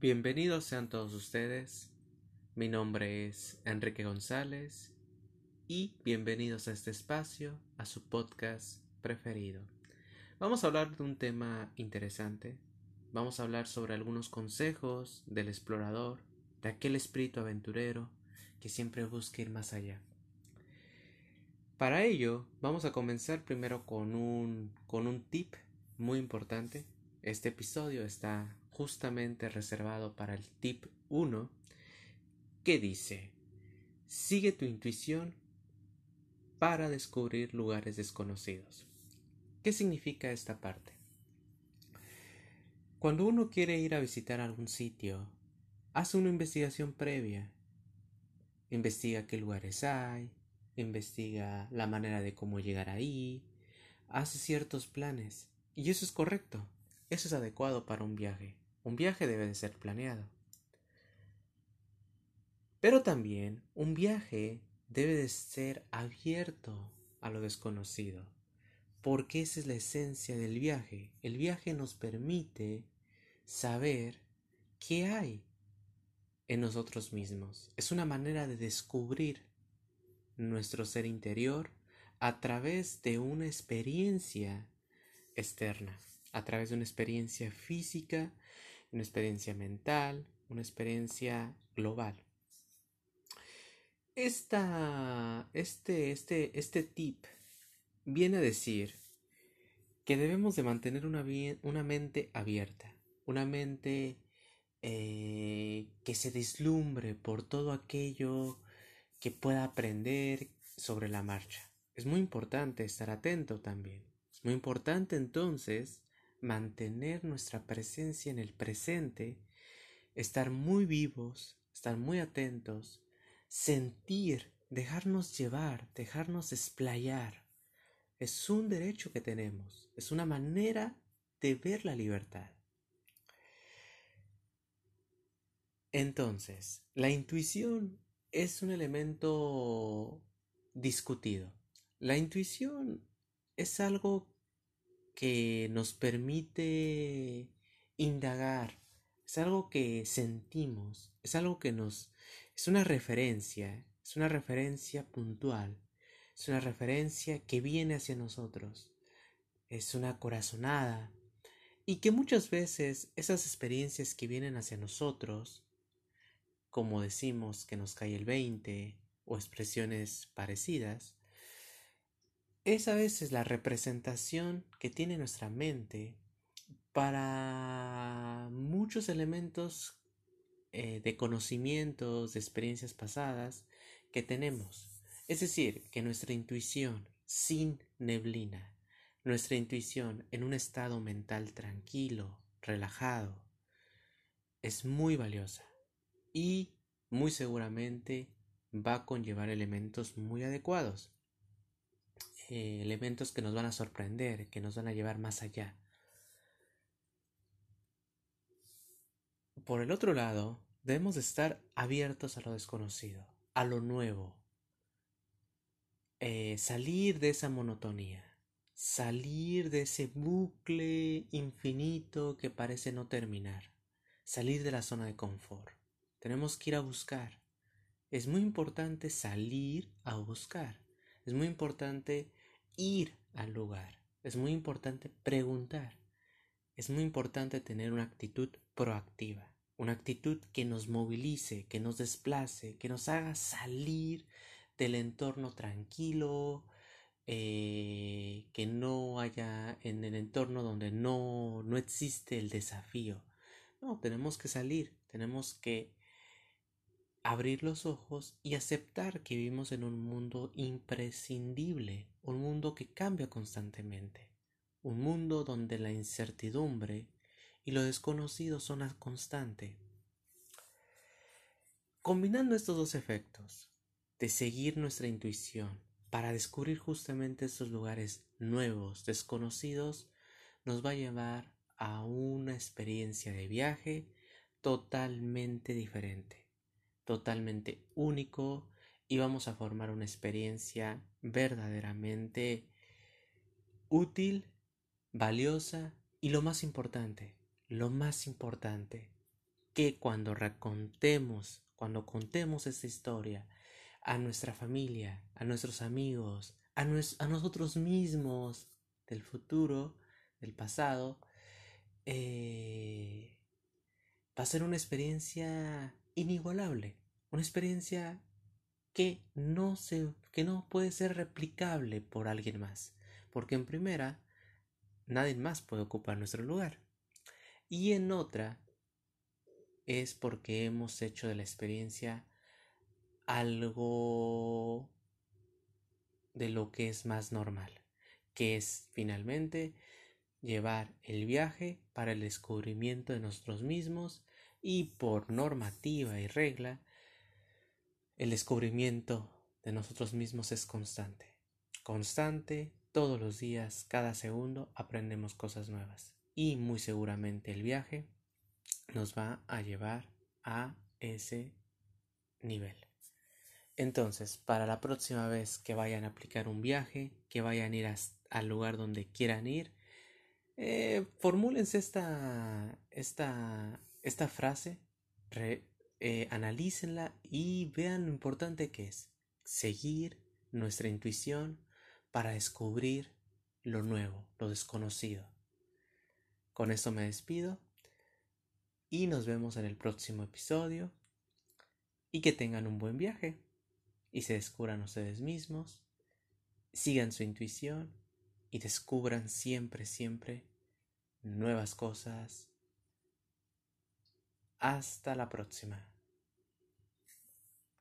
Bienvenidos sean todos ustedes. Mi nombre es Enrique González y bienvenidos a este espacio, a su podcast preferido. Vamos a hablar de un tema interesante. Vamos a hablar sobre algunos consejos del explorador, de aquel espíritu aventurero que siempre busca ir más allá. Para ello, vamos a comenzar primero con un, con un tip muy importante. Este episodio está justamente reservado para el tip 1 que dice, sigue tu intuición para descubrir lugares desconocidos. ¿Qué significa esta parte? Cuando uno quiere ir a visitar algún sitio, hace una investigación previa. Investiga qué lugares hay, investiga la manera de cómo llegar ahí, hace ciertos planes. Y eso es correcto, eso es adecuado para un viaje. Un viaje debe de ser planeado. Pero también un viaje debe de ser abierto a lo desconocido, porque esa es la esencia del viaje. El viaje nos permite saber qué hay en nosotros mismos. Es una manera de descubrir nuestro ser interior a través de una experiencia externa, a través de una experiencia física una experiencia mental, una experiencia global. Esta, este, este, este tip viene a decir que debemos de mantener una, una mente abierta, una mente eh, que se deslumbre por todo aquello que pueda aprender sobre la marcha. Es muy importante estar atento también. Es muy importante entonces mantener nuestra presencia en el presente, estar muy vivos, estar muy atentos, sentir, dejarnos llevar, dejarnos explayar. Es un derecho que tenemos, es una manera de ver la libertad. Entonces, la intuición es un elemento discutido. La intuición es algo que nos permite indagar, es algo que sentimos, es algo que nos... es una referencia, es una referencia puntual, es una referencia que viene hacia nosotros, es una corazonada, y que muchas veces esas experiencias que vienen hacia nosotros, como decimos que nos cae el 20 o expresiones parecidas, es a veces la representación que tiene nuestra mente para muchos elementos eh, de conocimientos, de experiencias pasadas que tenemos. Es decir, que nuestra intuición sin neblina, nuestra intuición en un estado mental tranquilo, relajado, es muy valiosa y muy seguramente va a conllevar elementos muy adecuados. Eh, elementos que nos van a sorprender, que nos van a llevar más allá. Por el otro lado, debemos estar abiertos a lo desconocido, a lo nuevo, eh, salir de esa monotonía, salir de ese bucle infinito que parece no terminar, salir de la zona de confort. Tenemos que ir a buscar. Es muy importante salir a buscar. Es muy importante ir al lugar. Es muy importante preguntar. Es muy importante tener una actitud proactiva, una actitud que nos movilice, que nos desplace, que nos haga salir del entorno tranquilo, eh, que no haya en el entorno donde no, no existe el desafío. No, tenemos que salir, tenemos que abrir los ojos y aceptar que vivimos en un mundo imprescindible, un mundo que cambia constantemente, un mundo donde la incertidumbre y lo desconocido son a constante. Combinando estos dos efectos, de seguir nuestra intuición para descubrir justamente estos lugares nuevos, desconocidos, nos va a llevar a una experiencia de viaje totalmente diferente totalmente único y vamos a formar una experiencia verdaderamente útil, valiosa y lo más importante, lo más importante, que cuando recontemos, cuando contemos esta historia a nuestra familia, a nuestros amigos, a, nosotros mismos del futuro, del pasado, eh, va a ser una experiencia inigualable, una experiencia que no, se, que no puede ser replicable por alguien más, porque en primera, nadie más puede ocupar nuestro lugar, y en otra, es porque hemos hecho de la experiencia algo de lo que es más normal, que es finalmente llevar el viaje para el descubrimiento de nosotros mismos y por normativa y regla, el descubrimiento de nosotros mismos es constante. Constante, todos los días, cada segundo aprendemos cosas nuevas. Y muy seguramente el viaje nos va a llevar a ese nivel. Entonces, para la próxima vez que vayan a aplicar un viaje, que vayan a ir al lugar donde quieran ir, eh, formúlense esta, esta, esta frase, eh, analícenla y vean lo importante que es seguir nuestra intuición para descubrir lo nuevo, lo desconocido. Con esto me despido y nos vemos en el próximo episodio y que tengan un buen viaje y se descubran ustedes mismos, sigan su intuición y descubran siempre, siempre nuevas cosas. Hasta la próxima.